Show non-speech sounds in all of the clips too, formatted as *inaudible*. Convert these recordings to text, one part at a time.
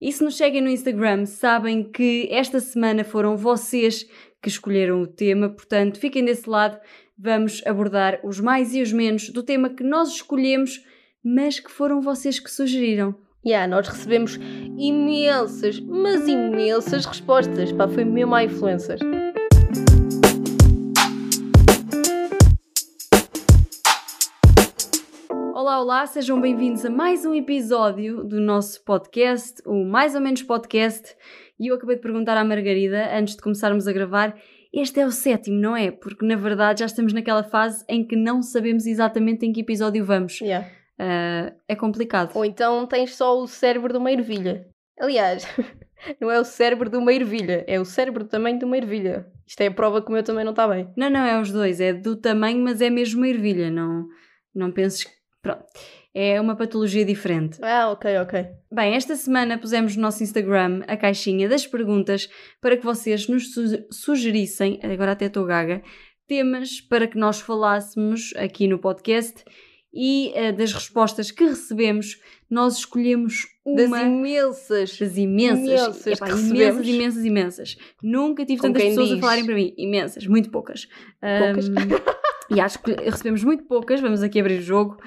E se nos seguem no Instagram, sabem que esta semana foram vocês que escolheram o tema, portanto, fiquem desse lado. Vamos abordar os mais e os menos do tema que nós escolhemos, mas que foram vocês que sugeriram. Yeah, nós recebemos imensas, mas imensas respostas. Pá, foi mesmo a influencer. Olá, olá, sejam bem-vindos a mais um episódio do nosso podcast, o Mais ou Menos Podcast. E eu acabei de perguntar à Margarida, antes de começarmos a gravar, este é o sétimo, não é? Porque na verdade já estamos naquela fase em que não sabemos exatamente em que episódio vamos. Yeah. Uh, é complicado. Ou então tens só o cérebro de uma ervilha. Aliás, *laughs* não é o cérebro de uma ervilha, é o cérebro do tamanho de uma ervilha. Isto é a prova que o meu também não está bem. Não, não, é os dois, é do tamanho, mas é mesmo uma ervilha. Não, não penses que. Pronto. É uma patologia diferente. Ah, ok, ok. Bem, esta semana pusemos no nosso Instagram a caixinha das perguntas para que vocês nos su sugerissem, agora até estou gaga, temas para que nós falássemos aqui no podcast e uh, das respostas que recebemos, nós escolhemos uma. Das imensas. Das imensas. Imensas, Epá, imensas, imensas, imensas. Nunca tive Como tantas pessoas a diz. falarem para mim. Imensas, muito poucas. Poucas. Ahm, *laughs* e acho que recebemos muito poucas. Vamos aqui abrir o jogo.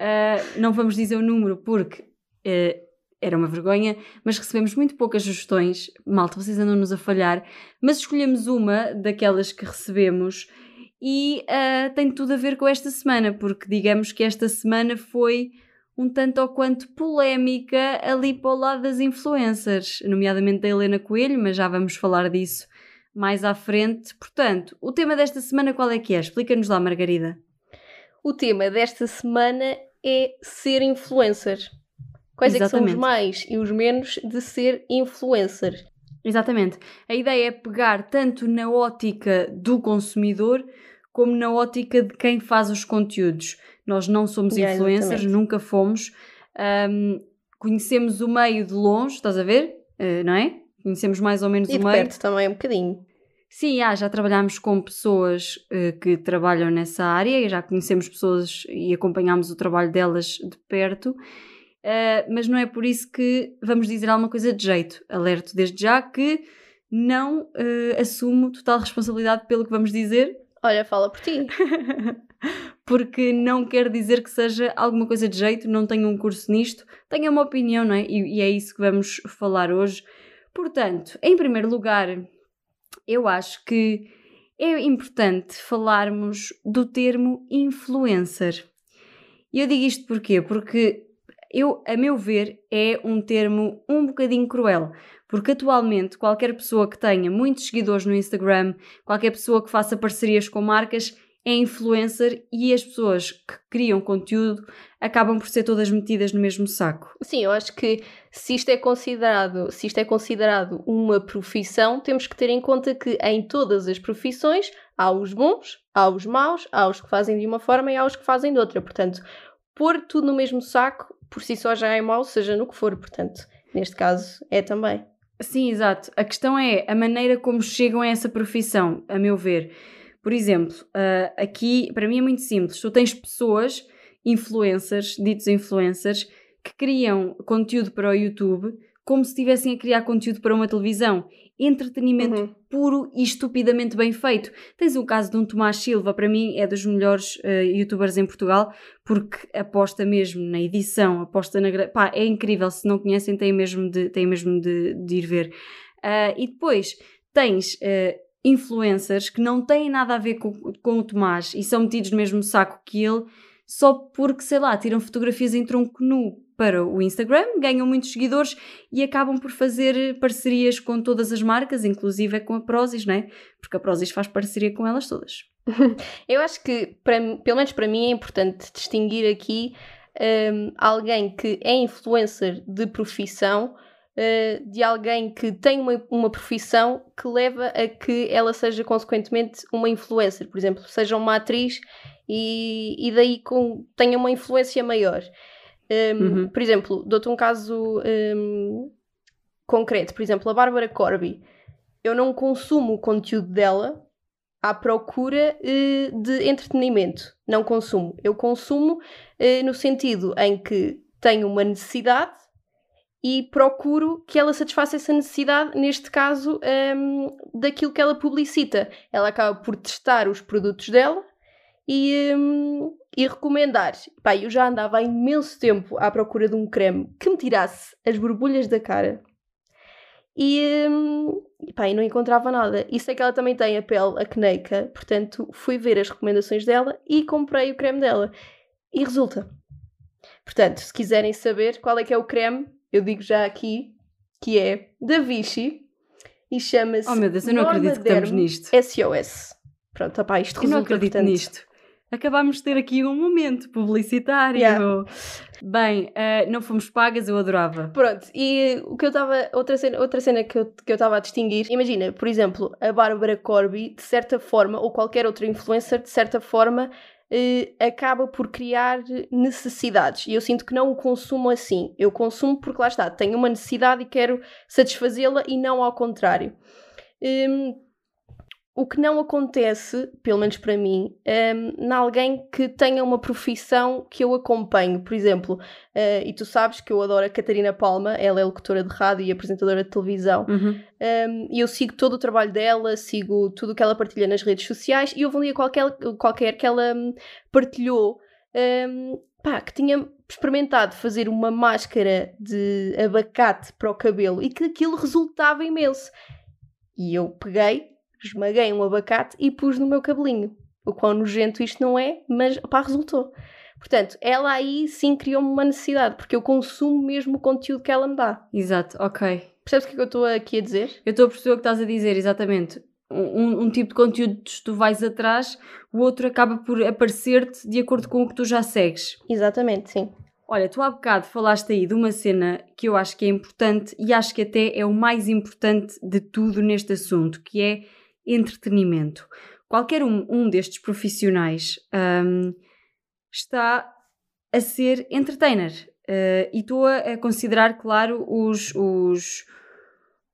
Ah, não vamos dizer o número porque eh, era uma vergonha, mas recebemos muito poucas sugestões. Malta, vocês andam-nos a falhar. Mas escolhemos uma daquelas que recebemos e ah, tem tudo a ver com esta semana, porque digamos que esta semana foi um tanto ou quanto polémica ali para o lado das influencers, nomeadamente da Helena Coelho, mas já vamos falar disso mais à frente. Portanto, o tema desta semana qual é que é? Explica-nos lá, Margarida. O tema desta semana é ser influencer. Quais é que são os Exatamente. mais e os menos de ser influencer? Exatamente. A ideia é pegar tanto na ótica do consumidor como na ótica de quem faz os conteúdos. Nós não somos Yeah, influencers, exatamente. nunca fomos. Ahm, conhecemos o meio de longe, estás a ver? Eh, não é? Conhecemos mais ou menos E o de meio. perto também um bocadinho. Sim, ah, já trabalhámos com pessoas eh, que trabalham nessa área e já conhecemos pessoas e acompanhámos o trabalho delas de perto, eh, mas não é por isso que vamos dizer alguma coisa de jeito. Alerto desde já que não eh, assumo total responsabilidade pelo que vamos dizer, Olha, fala por ti. *laughs* porque não quer dizer que seja alguma coisa de jeito, não tenho um curso nisto, tenho uma opinião, não é? E, e é isso que vamos falar hoje. Portanto, em primeiro lugar, eu acho que é importante falarmos do termo influencer. E eu digo isto porquê? Porque eu, a meu ver, é um termo um bocadinho cruel. Porque atualmente qualquer pessoa que tenha muitos seguidores no Instagram, qualquer pessoa que faça parcerias com marcas, é influencer e as pessoas que criam conteúdo acabam por ser todas metidas no mesmo saco. Sim, eu acho que se isto é considerado, se isto é considerado uma profissão, temos que ter em conta que em todas as profissões há os bons, há os maus, há os que fazem de uma forma e há os que fazem de outra. Portanto, pôr tudo no mesmo saco por si só já é mau, seja no que for. Portanto, neste caso é também. Sim, exato. A questão é a maneira como chegam a essa profissão, a meu ver. Por exemplo, ah, aqui para mim é muito simples. Tu tens pessoas, influencers, ditos influencers, que criam conteúdo para o YouTube como se estivessem a criar conteúdo para uma televisão. Entretenimento Uhum. puro e estupidamente bem feito. Tens o caso de um Tomás Silva, para mim é dos melhores ah, youtubers em Portugal, porque aposta mesmo na edição, aposta na. Pá, é incrível. Se não conhecem, têm mesmo de, têm mesmo de, de ir ver. Ah, e depois tens ah, influencers que não têm nada a ver com, com o Tomás e são metidos no mesmo saco que ele, só porque, sei lá, tiram fotografias em tronco nu para o Instagram, ganham muitos seguidores e acabam por fazer parcerias com todas as marcas, inclusive com a Prozis, não é? Porque a Prozis faz parceria com elas todas. *laughs* Eu acho que, para, pelo menos para mim, é importante distinguir aqui hum, alguém que é influencer de profissão uh, de alguém que tem uma, uma profissão que leva a que ela seja, consequentemente, uma influencer. Por exemplo, seja uma atriz e, e daí com, tenha uma influência maior. Um, Uhum. Por exemplo, dou-te um caso um, concreto. Por exemplo, a Bárbara Corby. Eu não consumo o conteúdo dela à procura eh, de entretenimento. Não consumo. Eu consumo eh, no sentido em que tenho uma necessidade e procuro que ela satisfaça essa necessidade, neste caso, um, daquilo que ela publicita. Ela acaba por testar os produtos dela e, um, e recomendar. Pá, eu já andava há imenso tempo à procura de um creme que me tirasse as borbulhas da cara. E, um, pá, e não encontrava nada. E sei que ela também tem a pele acneica, portanto fui ver as recomendações dela e comprei o creme dela. E resulta. Portanto, se quiserem saber qual é que é o creme, eu digo já aqui que é da Vichy e chama-se Oh meu Deus, eu não acredito que estamos nisto. SOS. Pronto, opá, isto Eu não resulta, acredito portanto, nisto. Acabámos de ter aqui um momento publicitário. Yeah. Bem, eh, não fomos pagas, eu adorava. Pronto, e o que eu estava. Outra cena, outra cena que eu que eu estava a distinguir, imagina, por exemplo, a Bárbara Corby, de certa forma, ou qualquer outra influencer, de certa forma, acaba por criar necessidades. E eu sinto que não o consumo assim. Eu consumo porque lá está, tenho uma necessidade e quero satisfazê-la e não ao contrário. Hum, o que não acontece, pelo menos para mim, um, em alguém que tenha uma profissão que eu acompanho. Por exemplo, eh, e tu sabes que eu adoro a Catarina Palma, ela é locutora de rádio e apresentadora de televisão. Uhum. Um, e eu sigo todo o trabalho dela, sigo tudo o que ela partilha nas redes sociais e houve um dia qualquer, qualquer que ela hum, partilhou um, pá, que tinha experimentado fazer uma máscara de abacate para o cabelo e que aquilo resultava imenso. E eu peguei, esmaguei um abacate e pus no meu cabelinho. O quão nojento isto não é, mas pá, resultou. Portanto, ela aí sim criou-me uma necessidade, porque eu consumo mesmo o conteúdo que ela me dá. Exato, ok. Percebes o que é que eu estou aqui a dizer? Eu estou a perceber o que estás a dizer, exatamente. Um, um tipo de conteúdo tu vais atrás, o outro acaba por aparecer-te de acordo com o que tu já segues. Exatamente, sim. Olha, tu há bocado falaste aí de uma cena que eu acho que é importante e acho que até é o mais importante de tudo neste assunto, que é entretenimento. Qualquer um, um destes profissionais hum, está a ser entertainer. Uh, e estou a, considerar, claro, os, os,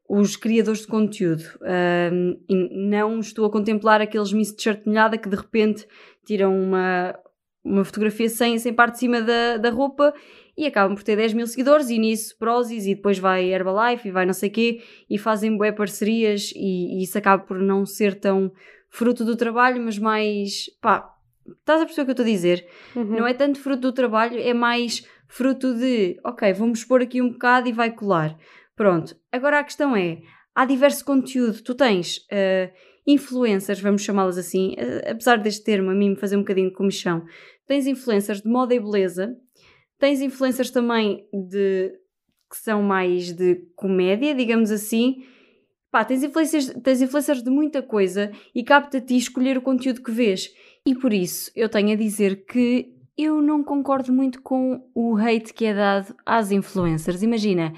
os criadores de conteúdo. Um, e não estou a contemplar aqueles miss de chartenhada que de repente tiram uma, uma fotografia sem, sem parte de cima da, da roupa e acabam por ter 10 mil seguidores e nisso Prozis e depois vai Herbalife e vai não sei quê e fazem bué parcerias e, e isso acaba por não ser tão fruto do trabalho, mas mais pá, estás a perceber o que eu estou a dizer? Uhum. Não é tanto fruto do trabalho, é mais fruto de ok, vamos pôr aqui um bocado e vai colar. Pronto, agora a questão é: há diverso conteúdo, tu tens uh, influencers, vamos chamá-las assim, uh, apesar deste termo a mim me fazer um bocadinho de comichão, tens influencers de moda e beleza, tens influencers também de que são mais de comédia, digamos assim. Pá, tens influencers, tens influencers de muita coisa e capta ti escolher o conteúdo que vês. E por isso eu tenho a dizer que eu não concordo muito com o hate que é dado às influencers. Imagina,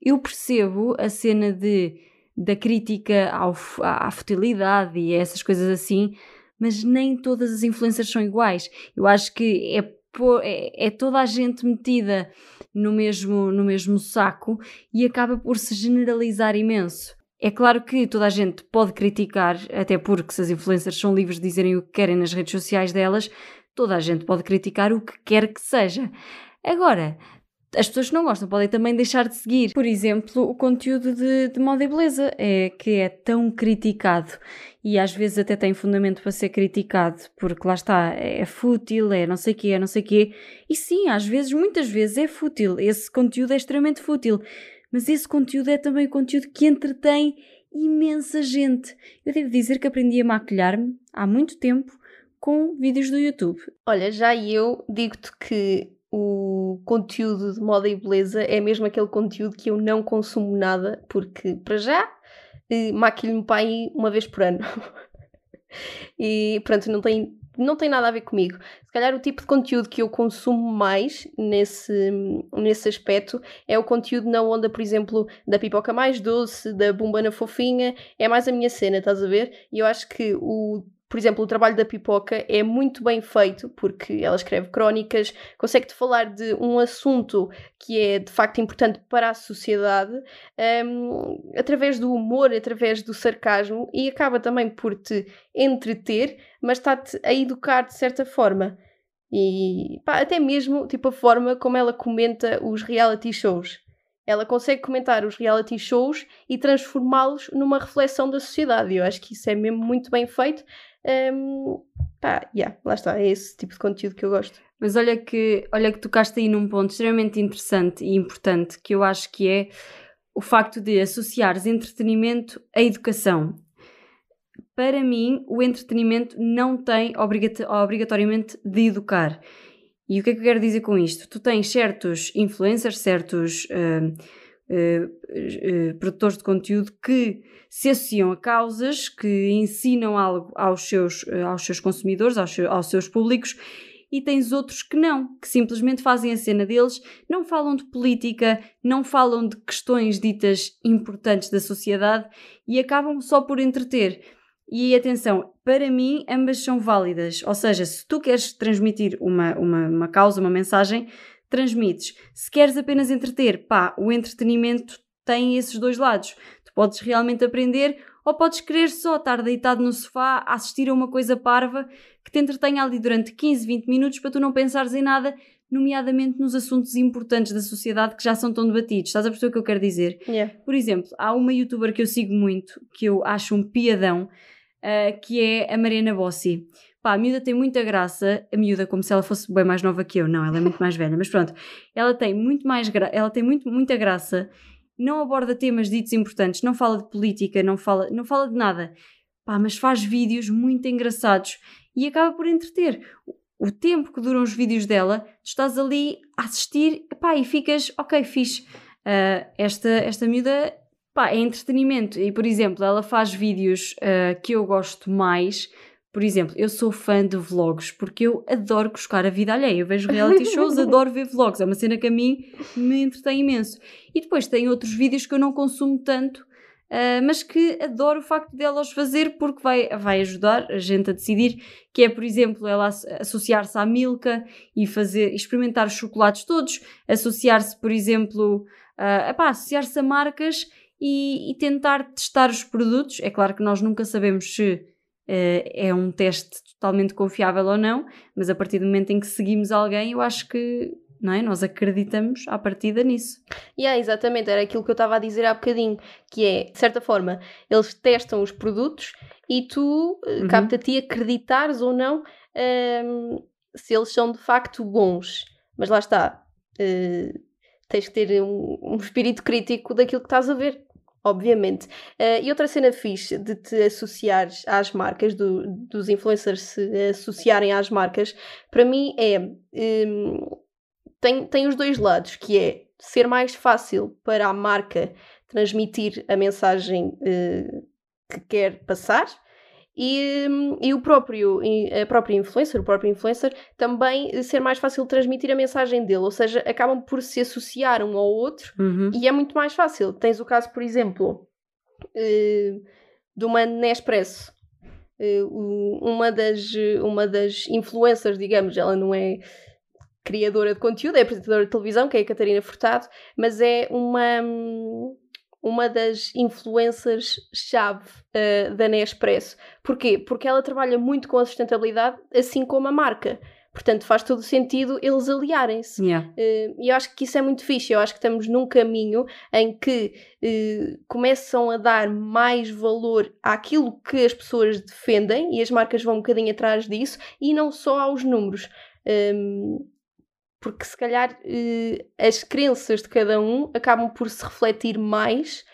eu percebo a cena de, da crítica ao, à futilidade e essas coisas assim, mas nem todas as influências são iguais. Eu acho que é, é, é toda a gente metida no mesmo, no mesmo saco e acaba por se generalizar imenso. É claro que toda a gente pode criticar, até porque se as influencers são livres de dizerem o que querem nas redes sociais delas, toda a gente pode criticar o que quer que seja. Agora, as pessoas que não gostam podem também deixar de seguir. Por exemplo, o conteúdo de, de moda e beleza, é, que é tão criticado e às vezes até tem fundamento para ser criticado, porque lá está, é fútil, é não sei o quê, é não sei o quê. E sim, às vezes, muitas vezes é fútil, esse conteúdo é extremamente fútil, mas esse conteúdo é também conteúdo que entretém imensa gente. Eu devo dizer que aprendi a maquilhar-me há muito tempo com vídeos do YouTube. Olha, já eu digo-te que o conteúdo de moda e beleza é mesmo aquele conteúdo que eu não consumo nada, porque para já eh, maquilho-me aí uma vez por ano. *laughs* e pronto, não tem, não tem nada a ver comigo. Se calhar o tipo de conteúdo que eu consumo mais nesse, nesse aspecto é o conteúdo na onda, por exemplo, da pipoca mais doce, da bombana fofinha, é mais a minha cena, estás a ver? E eu acho que o por exemplo, o trabalho da Pipoca é muito bem feito porque ela escreve crónicas, consegue-te falar de um assunto que é de facto importante para a sociedade um, através do humor, através do sarcasmo e acaba também por te entreter, mas está-te a educar de certa forma. E pá, até mesmo tipo a forma como ela comenta os reality shows. ela consegue comentar os reality shows e transformá-los numa reflexão da sociedade. Eu acho que isso é mesmo muito bem feito. Um, pá, yeah, lá está, é esse tipo de conteúdo que eu gosto. Mas olha que, olha que tocaste aí num ponto extremamente interessante e importante que eu acho que é o facto de associares entretenimento à educação. Para mim, o entretenimento não tem obrigatoriamente de educar. E o que é que eu quero dizer com isto? Tu tens certos influencers, certos uh, uh, uh, produtores de conteúdo que se associam a causas, que ensinam algo aos seus, aos seus consumidores, aos, aos seus públicos, e tens outros que não, que simplesmente fazem a cena deles, não falam de política, não falam de questões ditas importantes da sociedade e acabam só por entreter. E atenção, para mim ambas são válidas. Ou seja, se tu queres transmitir uma, uma, uma causa, uma mensagem, transmites. Se queres apenas entreter, pá, o entretenimento tem esses dois lados. Tu podes realmente aprender ou podes querer só estar deitado no sofá a assistir a uma coisa parva que te entretenha ali durante 15, 20 minutos para tu não pensares em nada, nomeadamente nos assuntos importantes da sociedade que já são tão debatidos. Estás a perceber o que eu quero dizer? Yeah. Por exemplo, há uma youtuber que eu sigo muito, que eu acho um piadão, uh, que é a Mariana Bossi. Pá, a miúda tem muita graça, a miúda como se ela fosse bem mais nova que eu, não, ela é muito mais velha, mas pronto, ela tem muito mais gra ela tem muito, muita graça, não aborda temas ditos importantes, não fala de política, não fala, não fala de nada, pá, mas faz vídeos muito engraçados e acaba por entreter. O tempo que duram os vídeos dela, tu estás ali a assistir pá, e ficas, ok, fixe. Uh, esta, esta miúda pá, é entretenimento. E, por exemplo, ela faz vídeos uh, que eu gosto mais. Por exemplo, eu sou fã de vlogs porque eu adoro buscar a vida alheia. Eu vejo reality shows, *laughs* adoro ver vlogs. É uma cena que a mim me entretém imenso. E depois tem outros vídeos que eu não consumo tanto, uh, mas que adoro o facto dela os fazer porque vai, vai ajudar a gente a decidir. Que é, por exemplo, ela associar-se à Milka e fazer, experimentar os chocolates todos, associar-se, por exemplo, uh, associar-se a marcas e, e, tentar testar os produtos. É claro que nós nunca sabemos se é um teste totalmente confiável ou não, mas a partir do momento em que seguimos alguém, eu acho que não é? nós acreditamos à partida nisso. E yeah, exatamente, era aquilo que eu estava a dizer há bocadinho, que é, de certa forma, eles testam os produtos e tu uh, uhum. cabe a ti acreditares ou não um, ehm, se eles são de facto bons. Mas lá está, uh, tens que ter um, um espírito crítico daquilo que estás a ver obviamente. Uh, e outra cena fixe de te associares às marcas, do, dos influencers se associarem às marcas, para mim é. Um, tem, tem os dois lados, que é ser mais fácil para a marca transmitir a mensagem uh, que quer passar e, e o próprio, a própria influencer, o próprio influencer, também ser mais fácil transmitir a mensagem dele, ou seja, acabam por se associar um ao outro uhum. e é muito mais fácil. Tens o caso, por exemplo, uh, de uma Nespresso. Uh, uma, das, uma das influencers, digamos, ela não é criadora de conteúdo, é apresentadora de televisão, que é a Catarina Furtado, mas é uma uma das influências-chave uh, da Nespresso. Porquê? Porque ela trabalha muito com a sustentabilidade, assim como a marca. Portanto, faz todo o sentido eles aliarem-se. Yeah. Uh, e eu acho que isso é muito fixe. Eu acho que estamos num caminho em que uh, começam a dar mais valor àquilo que as pessoas defendem e as marcas vão um bocadinho atrás disso e não só aos números. Um, porque se calhar eh, as crenças de cada um acabam por se refletir mais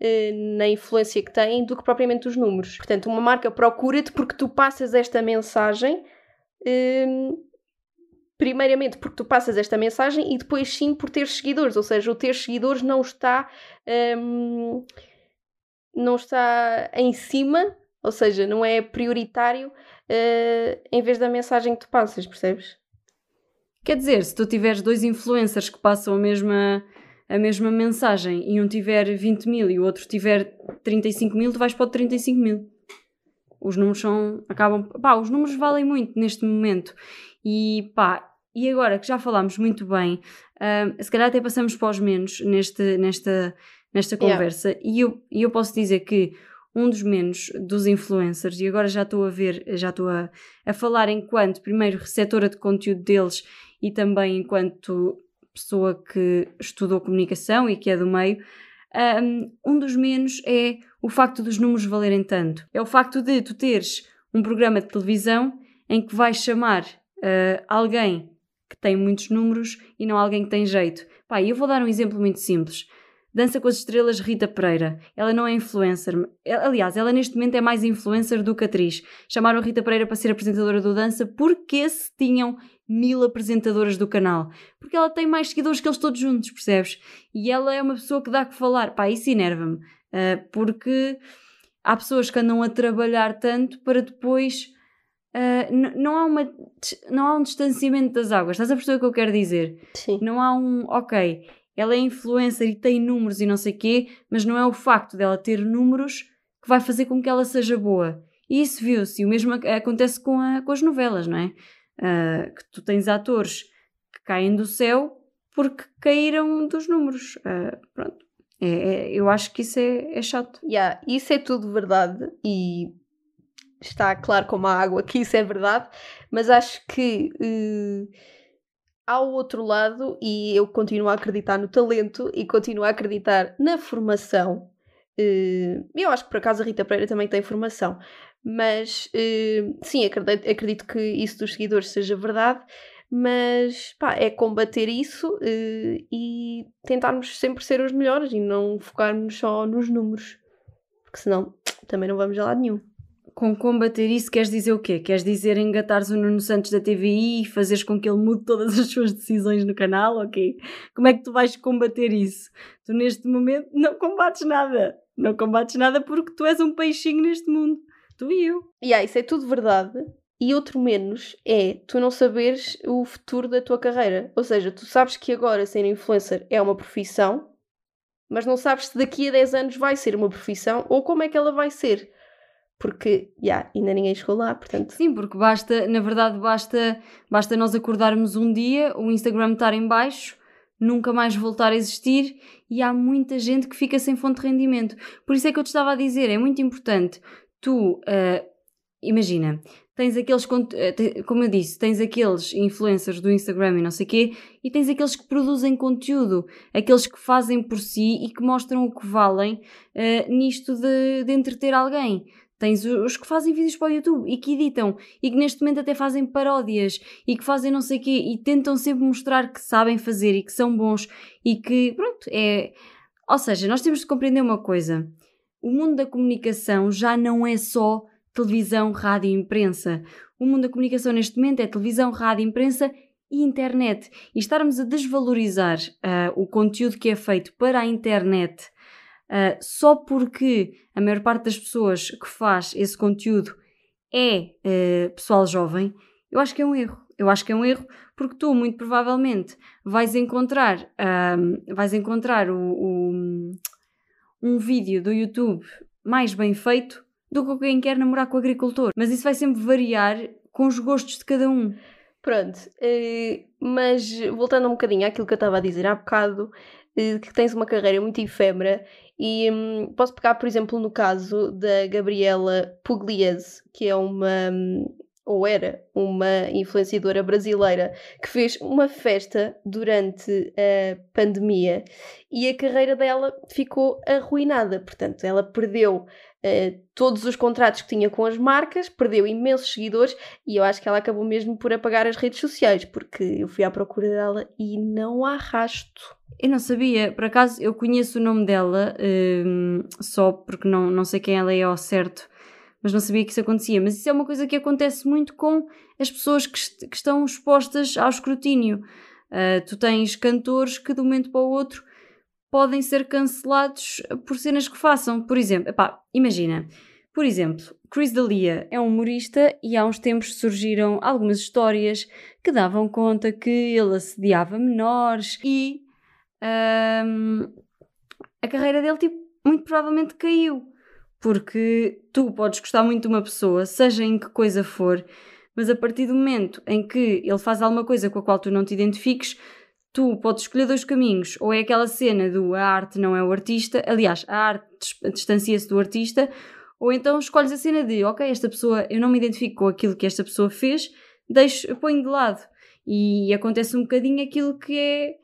eh, na influência que têm do que propriamente os números. Portanto, uma marca procura-te porque tu passas esta mensagem. Eh, primeiramente porque tu passas esta mensagem e depois sim por ter seguidores, ou seja, o ter seguidores não está um, não está em cima, ou seja, não é prioritário uh, em vez da mensagem que tu passas, percebes? Quer dizer, se tu tiveres dois influencers que passam a mesma, a mesma mensagem e um tiver 20 mil e o outro tiver 35 mil, tu vais para o 35 mil. Os números são. acabam. pá, os números valem muito neste momento. E pá, e agora que já falámos muito bem, uh, se calhar até passamos para os menos neste, nesta, nesta conversa. Yeah. E, eu, eu posso dizer que um dos menos dos influencers, e agora já estou a ver, já estou a, a falar enquanto, primeiro, receptora de conteúdo deles e também enquanto pessoa que estudou comunicação e que é do meio, um dos menos é o facto dos números valerem tanto. É o facto de tu teres um programa de televisão em que vais chamar uh, alguém que tem muitos números e não alguém que tem jeito. Pá, eu vou dar um exemplo muito simples. Dança com as Estrelas Rita Pereira. Ela não é influencer. Aliás, ela neste momento é mais influencer do que atriz. Chamaram Rita Pereira para ser apresentadora do Dança porque se tinham mil apresentadoras do canal. Porque ela tem mais seguidores que eles todos juntos, percebes? E ela é uma pessoa que dá que falar. Pá, isso enerva-me. Uh, porque há pessoas que andam a trabalhar tanto para depois. Uh, não, há uma, não há um distanciamento das águas. Estás a perceber o que eu quero dizer? Sim. Não há um. Ok ela é influencer e tem números e não sei quê, mas não é o facto dela ter números que vai fazer com que ela seja boa. E isso viu-se. E o mesmo acontece com, a, com as novelas, não é? Uh, que tu tens atores que caem do céu porque caíram dos números. Uh, pronto. É, é, eu acho que isso é, é chato. Yeah, isso é tudo verdade e está claro como a água que isso é verdade, mas acho que. Uh ao outro lado, e eu continuo a acreditar no talento e continuo a acreditar na formação. Uh, eu acho que por acaso a Rita Pereira também tem formação, mas uh, sim, acredito, acredito, que isso dos seguidores seja verdade, mas pá, é combater isso uh, e tentarmos sempre ser os melhores e não focarmos só nos números, porque senão também não vamos a lado nenhum com combater isso queres dizer o quê? Queres dizer engatares o Nuno Santos da TVI e fazeres com que ele mude todas as suas decisões no canal? Ok. Como é que tu vais combater isso? Tu neste momento não combates nada. Não combates nada porque tu és um peixinho neste mundo. Tu e eu. E yeah, isso é tudo verdade. E outro menos é tu não saberes o futuro da tua carreira. Ou seja, tu sabes que agora ser influencer é uma profissão, mas não sabes se daqui a 10 anos vai ser uma profissão ou como é que ela vai ser porque yeah, ainda ninguém chegou lá, portanto. Sim, porque basta, na verdade, basta, basta nós acordarmos um dia, o Instagram estar em baixo, nunca mais voltar a existir e há muita gente que fica sem fonte de rendimento. Por isso é que eu te estava a dizer, é muito importante tu, uh, imagina, tens aqueles, uh, como eu disse, tens aqueles influencers do Instagram e não sei o quê, e tens aqueles que produzem conteúdo, aqueles que fazem por si e que mostram o que valem uh, nisto de, de entreter alguém. Tens os que fazem vídeos para o YouTube e que editam e que neste momento até fazem paródias e que fazem não sei o quê e tentam sempre mostrar que sabem fazer e que são bons e que, pronto, é. Ou seja, nós temos de compreender uma coisa: o mundo da comunicação já não é só televisão, rádio e imprensa. O mundo da comunicação neste momento é televisão, rádio, imprensa e internet. E estarmos a desvalorizar uh, o conteúdo que é feito para a internet uh, só porque a maior parte das pessoas que faz esse conteúdo é uh, pessoal jovem, eu acho que é um erro. Eu acho que é um erro porque tu, muito provavelmente, vais encontrar, vais encontrar o, o, um vídeo do YouTube mais bem feito do que quem quer namorar com o agricultor. Mas isso vai sempre variar com os gostos de cada um. Pronto, uh, mas voltando um bocadinho àquilo que eu estava a dizer há bocado, uh, que tens uma carreira muito efêmera e hum, posso pegar, por exemplo, no caso da Gabriela Pugliese, que é uma, hum, ou era uma influenciadora brasileira que fez uma festa durante a pandemia e a carreira dela ficou arruinada. Portanto, ela perdeu Uh, todos os contratos que tinha com as marcas, perdeu imensos seguidores e eu acho que ela acabou mesmo por apagar as redes sociais, porque eu fui à procura dela e não há rasto. Eu não sabia, por acaso eu conheço o nome dela, um, só porque não, não sei quem ela é ao certo, mas não sabia que isso acontecia. Mas isso é uma coisa que acontece muito com as pessoas que, est que estão expostas ao escrutínio. Uh, tu tens cantores que de um momento para o outro podem ser cancelados por cenas que façam. Por exemplo, epá, imagina, por exemplo, Chris D'Elia é um humorista e há uns tempos surgiram algumas histórias que davam conta que ele assediava menores e um, a carreira dele tipo, muito provavelmente caiu. Porque tu podes gostar muito de uma pessoa, seja em que coisa for, mas a partir do momento em que ele faz alguma coisa com a qual tu não te identifiques, tu podes escolher dois caminhos. Ou é aquela cena do a arte não é o artista, aliás, a arte distancia-se do artista, ou então escolhes a cena de ok, esta pessoa, eu não me identifico com aquilo que esta pessoa fez, deixo, ponho de lado. E acontece um bocadinho aquilo que é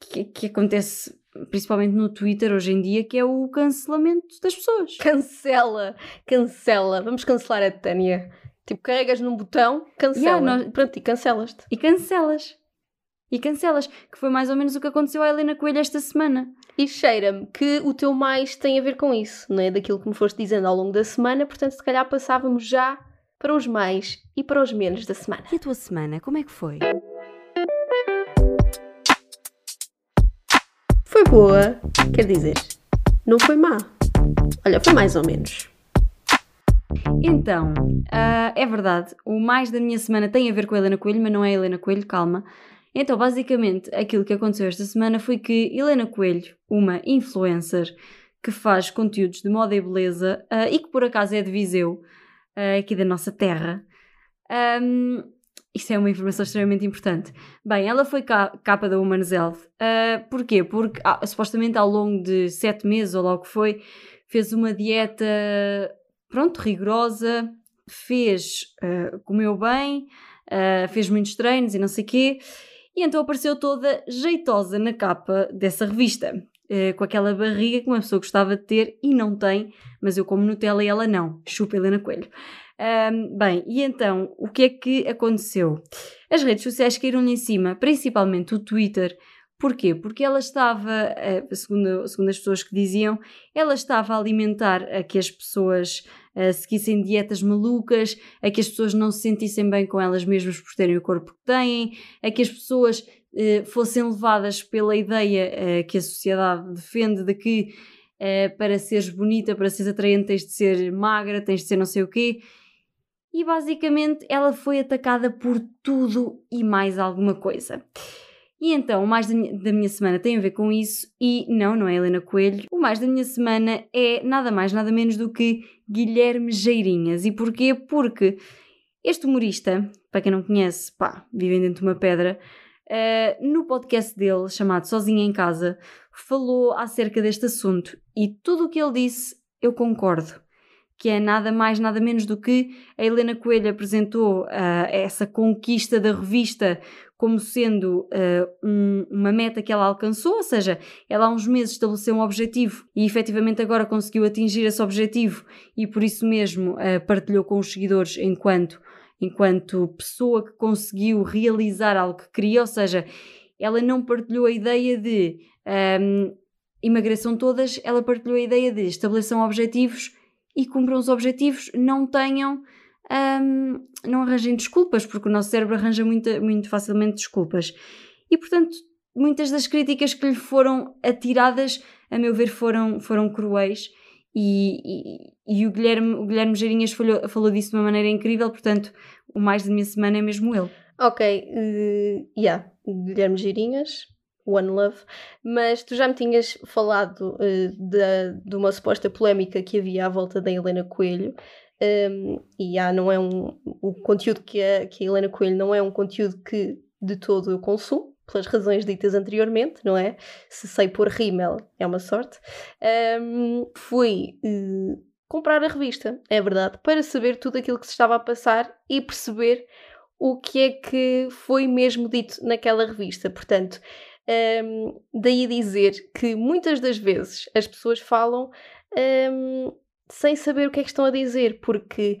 que, que acontece principalmente no Twitter hoje em dia, que é o cancelamento das pessoas. Cancela, cancela. Vamos cancelar a Tânia. Tipo, carregas num botão, cancela. Yeah, nós- Pronto, e cancelas-te. E cancelas. E cancelas. Que foi mais ou menos o que aconteceu à Helena Coelho esta semana. E cheira-me que o teu mais tem a ver com isso, não é? Daquilo que me foste dizendo ao longo da semana, portanto, se calhar passávamos já para os mais e para os menos da semana. E a tua semana, como é que foi? Boa, quer dizer, não foi má. Olha, foi mais ou menos. Então, ah, é verdade, o mais da minha semana tem a ver com a Helena Coelho, mas não é a Helena Coelho, calma. Então, basicamente, aquilo que aconteceu esta semana foi que Helena Coelho, uma influencer que faz conteúdos de moda e beleza ah, e que por acaso é de Viseu, ah, aqui da nossa terra, ahm, isso é uma informação extremamente importante. Bem, ela foi ca- capa da Women's Health. Ah, porquê? Porque ah, supostamente ao longo de sete meses, ou logo que foi, fez uma dieta pronto, rigorosa, fez, uh, comeu bem, uh, fez muitos treinos e não sei quê, e então apareceu toda jeitosa na capa dessa revista, uh, com aquela barriga que uma pessoa gostava de ter e não tem, mas eu como Nutella e ela não, chupa Helena Coelho. Ahm, bem, e então, o que é que aconteceu? As redes sociais caíram-lhe em cima, principalmente o Twitter, Porquê? Porque ela estava, eh, segundo, segundo as pessoas que diziam, ela estava a alimentar a que as pessoas eh, seguissem dietas malucas, a que as pessoas não se sentissem bem com elas mesmas por terem o corpo que têm, a que as pessoas eh, fossem levadas pela ideia eh, que a sociedade defende de que eh, para seres bonita, para seres atraente, tens de ser magra, tens de ser não sei o quê. E basicamente ela foi atacada por tudo e mais alguma coisa. E então, o mais da minha, da minha semana tem a ver com isso, e não, não é Helena Coelho. O mais da minha semana é nada mais, nada menos do que Guilherme Geirinhas. E porquê? Porque este humorista, para quem não conhece, pá, vivem dentro de uma pedra, eh, no podcast dele, chamado Sozinha em Casa, falou acerca deste assunto. E tudo o que ele disse, eu concordo. Que é nada mais, nada menos do que a Helena Coelho apresentou ah, essa conquista da revista como sendo uh, um- uma meta que ela alcançou, ou seja, ela há uns meses estabeleceu um objetivo e efetivamente agora conseguiu atingir esse objetivo e por isso mesmo uh, partilhou com os seguidores enquanto, enquanto pessoa que conseguiu realizar algo que queria, ou seja, ela não partilhou a ideia de um, emagreçam todas, ela partilhou a ideia de estabeleçam objetivos e cumpram os objetivos, não tenham hum, não arranjem desculpas, porque o nosso cérebro arranja muita- muito facilmente desculpas. E, portanto, muitas das críticas que lhe foram atiradas, a meu ver, foram, foram cruéis. E, e- e o, Guilherme, o Guilherme Geirinhas falou, falou disso de uma maneira incrível, portanto, o mais da minha semana é mesmo ele. Ok, eh, yeah, Guilherme Girinhas, One Love, mas tu já me tinhas falado eh, da- de uma suposta polémica que havia à volta da Helena Coelho, um, e ah, não é um, o conteúdo que a, que a Helena Coelho não é um conteúdo que de todo eu consumo, pelas razões ditas anteriormente, não é? Se sei pôr rímel, é uma sorte. Um, fui eh, comprar a revista, é verdade, para saber tudo aquilo que se estava a passar e perceber o que é que foi mesmo dito naquela revista. Portanto, hum, daí dizer que muitas das vezes as pessoas falam hum, sem saber o que é que estão a dizer, porque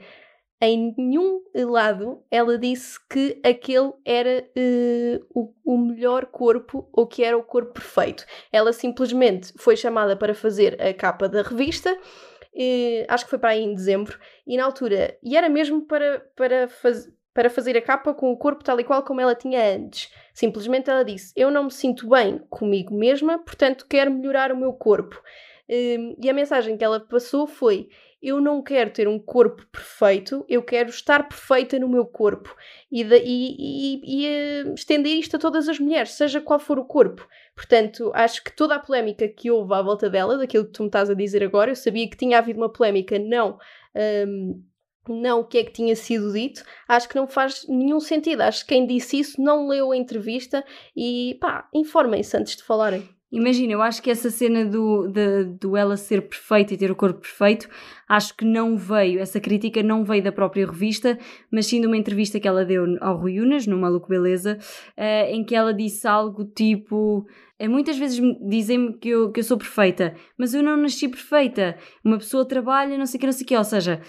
em nenhum lado ela disse que aquele era eh, o, o melhor corpo ou que era o corpo perfeito. Ela simplesmente foi chamada para fazer a capa da revista. eh, acho que foi para aí em dezembro, e na altura, e era mesmo para, para, faz, para fazer a capa com o corpo tal e qual como ela tinha antes. Simplesmente ela disse: Eu não me sinto bem comigo mesma, portanto quero melhorar o meu corpo. Hum, e a mensagem que ela passou foi: Eu não quero ter um corpo perfeito, eu quero estar perfeita no meu corpo. E, da- e- e- e, eh, estender isto a todas as mulheres, seja qual for o corpo. Portanto, acho que toda a polémica que houve à volta dela, daquilo que tu me estás a dizer agora, eu sabia que tinha havido uma polémica, não. hum, não o que é que tinha sido dito, acho que não faz nenhum sentido. Acho que quem disse isso não leu a entrevista e pá, informem-se antes de falarem. Imagina, eu acho que essa cena do, de- do ela ser perfeita e ter o corpo perfeito, acho que não veio, essa crítica não veio da própria revista, mas sim de uma entrevista que ela deu ao Rui Unas, no Maluco Beleza, eh, em que ela disse algo tipo: é, muitas vezes dizem-me que eu, que eu sou perfeita, mas eu não nasci perfeita. Uma pessoa trabalha, não sei o que, não sei o que, ou seja,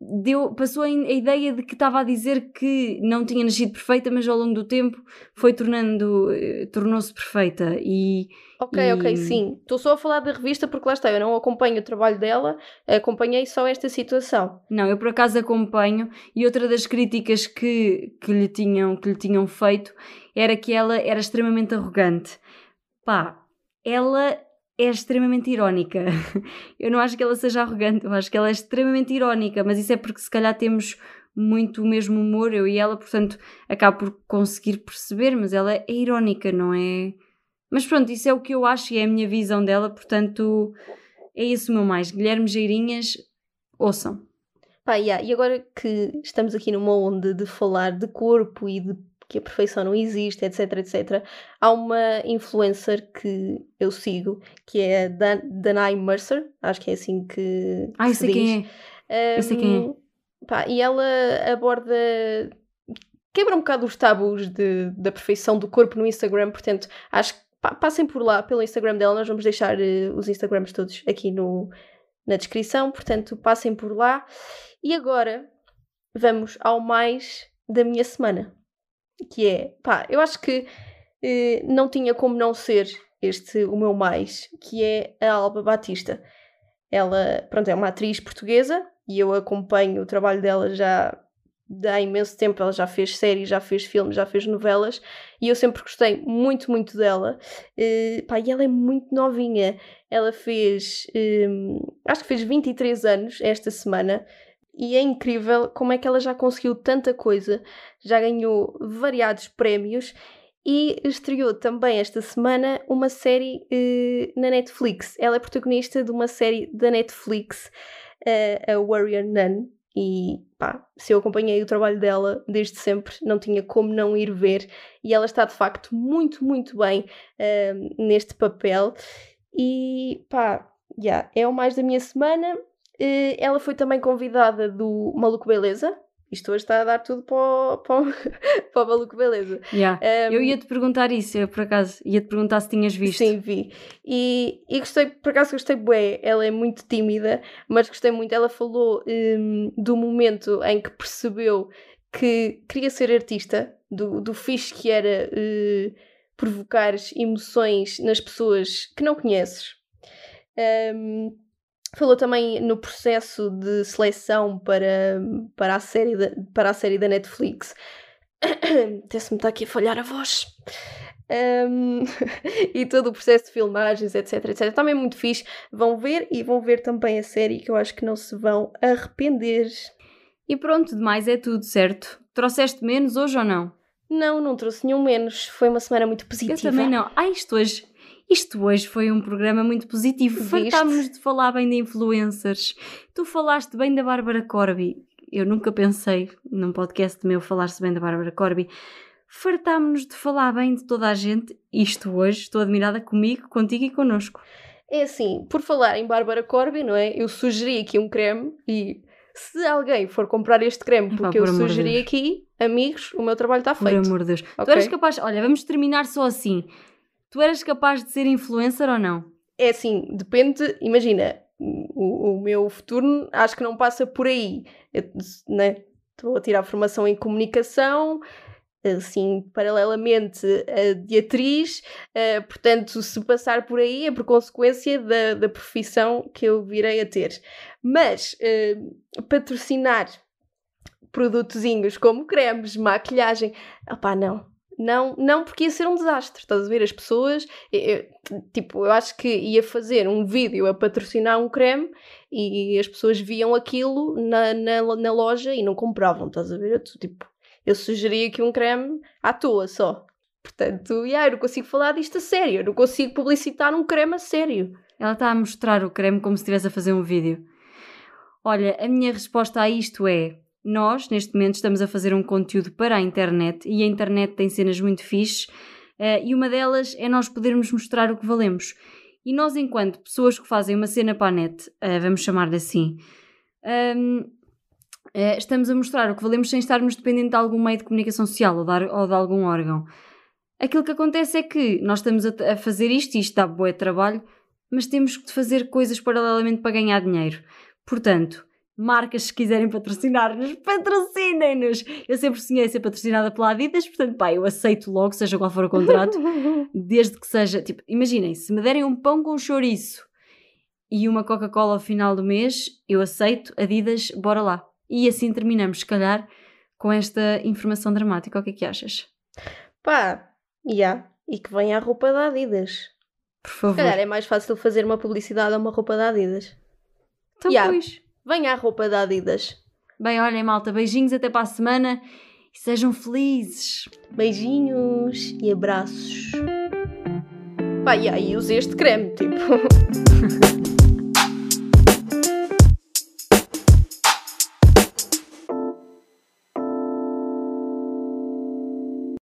deu, passou a, ideia de que estava a dizer que não tinha nascido perfeita, mas ao longo do tempo foi tornando, eh, tornou-se perfeita e... Ok, e... ok, sim. Estou só a falar da revista porque lá está, eu não acompanho o trabalho dela, acompanhei só esta situação. Não, eu por acaso acompanho e outra das críticas que, que, lhe, tinham, que lhe tinham feito era que ela era extremamente arrogante. Pá, ela é extremamente irónica. *laughs* Eu não acho que ela seja arrogante, eu acho que ela é extremamente irónica, mas isso é porque se calhar temos muito o mesmo humor, eu e ela, portanto acabo por conseguir perceber, mas ela é irónica, não é? Mas pronto, isso é o que eu acho e é a minha visão dela, portanto é isso o meu mais. Guilherme Geirinhas, ouçam. Pá, yeah. e agora que estamos aqui numa onda de falar de corpo e de que a perfeição não existe, etc, etc. Há uma influencer que eu sigo, que é a Dan Danai Mercer, acho que é assim que, ah, se diz. Quem é. Um, eu sei quem é. Pá, e ela aborda quebra um bocado os tabus de, da perfeição do corpo no Instagram, portanto, acho que passem por lá pelo Instagram dela, nós vamos deixar uh, os Instagrams todos aqui no, na descrição, portanto, passem por lá. E agora vamos ao mais da minha semana que é, pá, eu acho que eh, não tinha como não ser este o meu mais, que é a Alba Batista. Ela, pronto, é uma atriz portuguesa e eu acompanho o trabalho dela já há imenso tempo. Ela já fez séries, já fez filmes, já fez novelas e eu sempre gostei muito, muito dela. Uh, pá, e ela é muito novinha. Ela fez, um, eh, acho que fez 23 anos esta semana e é incrível como é que ela já conseguiu tanta coisa, já ganhou variados prémios e estreou também esta semana uma série uh, na Netflix. Ela é protagonista de uma série da Netflix, uh, a Warrior Nun. E pá, se eu acompanhei o trabalho dela desde sempre, não tinha como não ir ver. E ela está de facto muito, muito bem uh, neste papel. E pá, yeah, é o mais da minha semana. Eh, ela foi também convidada do Maluco Beleza. Isto hoje está a dar tudo para o, para o, *laughs* para o Maluco Beleza. Yeah. Um, eu ia-te perguntar isso, eu por acaso ia-te perguntar se tinhas visto. Sim, vi. E, e gostei, por acaso gostei bué. Ela é muito tímida, mas gostei muito. Ela falou um, do momento em que percebeu que queria ser artista, do, do fixe que era uh, provocar emoções nas pessoas que não conheces. Um, Falou também no processo de seleção para, para, a, série da, para a série da Netflix. *coughs* Até-se me está aqui a falhar a voz. Um, *laughs* e todo o processo de filmagens, etc, etc. Também é muito fixe. Vão ver e vão ver também a série que eu acho que não se vão arrepender. E pronto, demais é tudo, certo? Trouxeste menos hoje ou não? Não, não trouxe nenhum menos. Foi uma semana muito positiva. Eu também não. Ah, isto hoje isto hoje foi um programa muito positivo. Fartámos de falar bem de influencers. Tu falaste bem da Bárbara Corby. Eu nunca pensei num podcast meu falar-se bem da Bárbara Corby. Fartámos-nos de falar bem de toda a gente. Isto hoje, estou admirada comigo, contigo e connosco. É assim, por falar em Bárbara Corby, não é? Eu sugeri aqui um creme e se alguém for comprar este creme porque Epá, eu sugeri aqui, amigos, o meu trabalho está feito. Por amor de Deus. Okay? Tu eras capaz. Olha, vamos terminar só assim. Tu eras capaz de ser influencer ou não? É assim, depende, imagina, o, o meu futuro acho que não passa por aí. Eu, né? Estou a tirar formação em comunicação, assim, paralelamente a de atriz, uh, portanto, se passar por aí é por consequência da, da profissão que eu virei a ter. Mas uh, patrocinar produtozinhos como cremes, maquilhagem, opá, não não, não porque ia ser um desastre, estás a ver? As pessoas, eu, tipo, eu acho que ia fazer um vídeo a patrocinar um creme e as pessoas viam aquilo na, na, na loja e não compravam, estás a ver? Eu, tipo, eu sugeria que um creme à toa só. Portanto, yeah, eu não consigo falar disto a sério, eu não consigo publicitar um creme a sério. Ela está a mostrar o creme como se estivesse a fazer um vídeo. Olha, a minha resposta a isto é: nós, neste momento, estamos a fazer um conteúdo para a internet e a internet tem cenas muito fixes uh, e uma delas é nós podermos mostrar o que valemos. E nós, enquanto pessoas que fazem uma cena para a net, uh, vamos chamar-lhe assim, um, eh, estamos a mostrar o que valemos sem estarmos dependentes de algum meio de comunicação social ou de, ou de algum órgão. Aquilo que acontece é que nós estamos a, a fazer isto e isto dá boa trabalho, mas temos que fazer coisas paralelamente para ganhar dinheiro. Portanto, marcas se quiserem patrocinar-nos, patrocinem-nos! Eu sempre sonhei ser patrocinada pela Adidas, portanto, pá, eu aceito logo, seja qual for o contrato, *laughs* desde que seja, tipo, imaginem, se me derem um pão com chouriço e uma Coca-Cola ao final do mês, eu aceito, Adidas, bora lá. E assim terminamos, se calhar, com esta informação dramática. O que é que achas? Pá, já. Yeah. E que venha a roupa da Adidas. Por favor. Se calhar é mais fácil fazer uma publicidade a uma roupa da Adidas. Então, yeah. pois. Venha a roupa da Adidas. Bem, olhem, malta, beijinhos até para a semana e sejam felizes. Beijinhos e abraços. Pá, e aí usei este creme, tipo. *laughs*